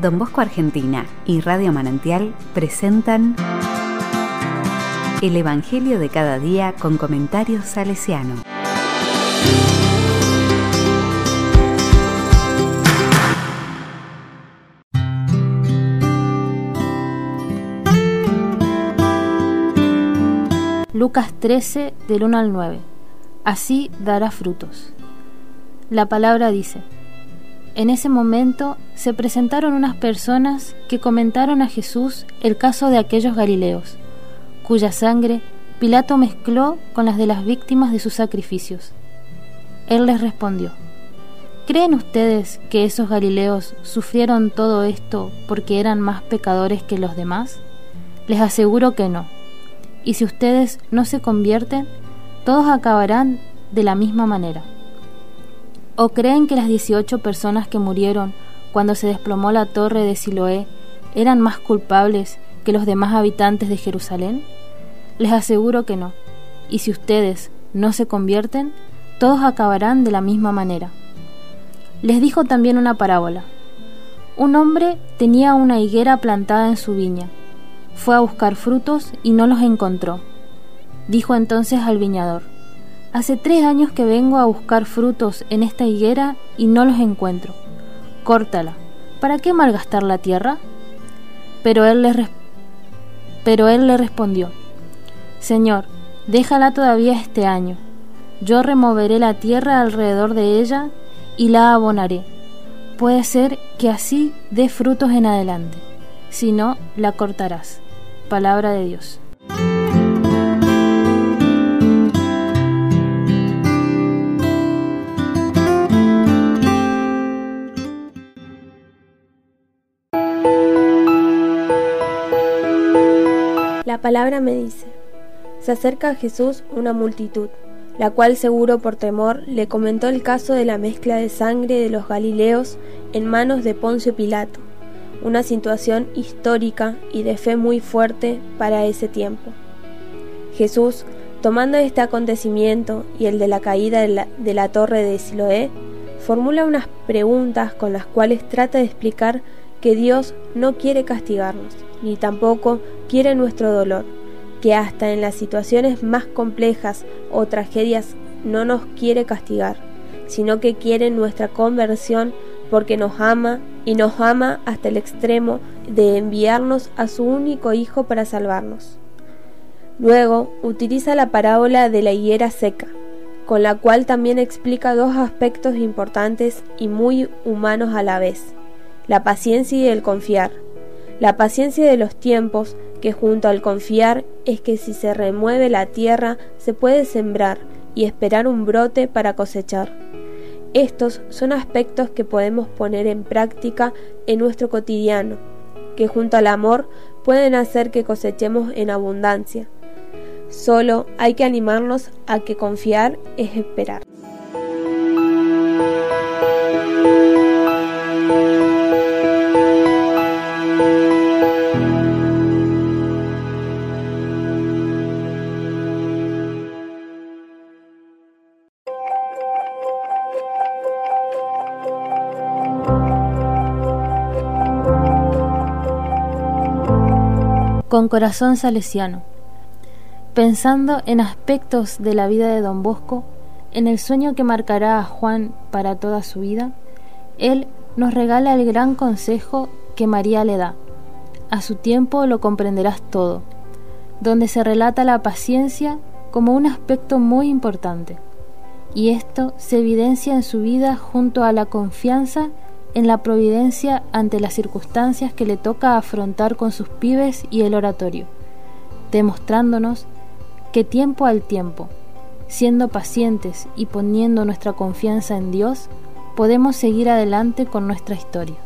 Don Bosco Argentina y Radio Manantial presentan El Evangelio de cada día con comentarios salesiano. Lucas 13 del 1 al 9. Así dará frutos. La palabra dice, en ese momento se presentaron unas personas que comentaron a Jesús el caso de aquellos Galileos, cuya sangre Pilato mezcló con las de las víctimas de sus sacrificios. Él les respondió, ¿Creen ustedes que esos Galileos sufrieron todo esto porque eran más pecadores que los demás? Les aseguro que no y si ustedes no se convierten, todos acabarán de la misma manera. ¿O creen que las 18 personas que murieron cuando se desplomó la torre de Siloé eran más culpables que los demás habitantes de Jerusalén? Les aseguro que no. Y si ustedes no se convierten, todos acabarán de la misma manera. Les dijo también una parábola. Un hombre tenía una higuera plantada en su viña fue a buscar frutos y no los encontró. Dijo entonces al viñador, Hace tres años que vengo a buscar frutos en esta higuera y no los encuentro. Córtala. ¿Para qué malgastar la tierra? Pero él le, Pero él le respondió, Señor, déjala todavía este año. Yo removeré la tierra alrededor de ella y la abonaré. Puede ser que así dé frutos en adelante. Si no, la cortarás. Palabra de Dios. La palabra me dice, se acerca a Jesús una multitud, la cual seguro por temor le comentó el caso de la mezcla de sangre de los Galileos en manos de Poncio Pilato una situación histórica y de fe muy fuerte para ese tiempo. Jesús, tomando este acontecimiento y el de la caída de la, torre de Siloé, formula unas preguntas con las cuales trata de explicar que Dios no quiere castigarnos, ni tampoco quiere nuestro dolor, que hasta en las situaciones más complejas o tragedias no nos quiere castigar, sino que quiere nuestra conversión porque nos ama y nos ama hasta el extremo de enviarnos a su único Hijo para salvarnos. Luego utiliza la parábola de la higuera seca, con la cual también explica dos aspectos importantes y muy humanos a la vez, la paciencia y el confiar. La paciencia de los tiempos, que junto al confiar es que si se remueve la tierra se puede sembrar y esperar un brote para cosechar. Estos son aspectos que podemos poner en práctica en nuestro cotidiano, que junto al amor pueden hacer que cosechemos en abundancia. Solo hay que animarnos a que confiar es esperar. Con corazón salesiano, pensando en aspectos de la vida de don Bosco, en el sueño que marcará a Juan para toda su vida, él nos regala el gran consejo que María le da. A su tiempo lo comprenderás todo, donde se relata la paciencia como un aspecto muy importante, y esto se evidencia en su vida junto a la confianza en la providencia ante las circunstancias que le toca afrontar con sus pibes y el oratorio, demostrándonos que tiempo al tiempo, siendo pacientes y poniendo nuestra confianza en Dios, podemos seguir adelante con nuestra historia.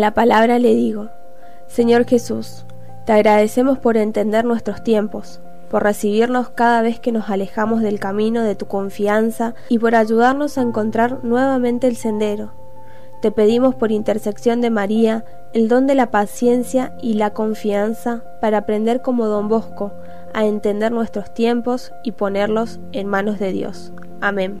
La palabra le digo, Señor Jesús, te agradecemos por entender nuestros tiempos, por recibirnos cada vez que nos alejamos del camino de tu confianza y por ayudarnos a encontrar nuevamente el sendero. Te pedimos por intersección de María el don de la paciencia y la confianza para aprender como don Bosco a entender nuestros tiempos y ponerlos en manos de Dios. Amén.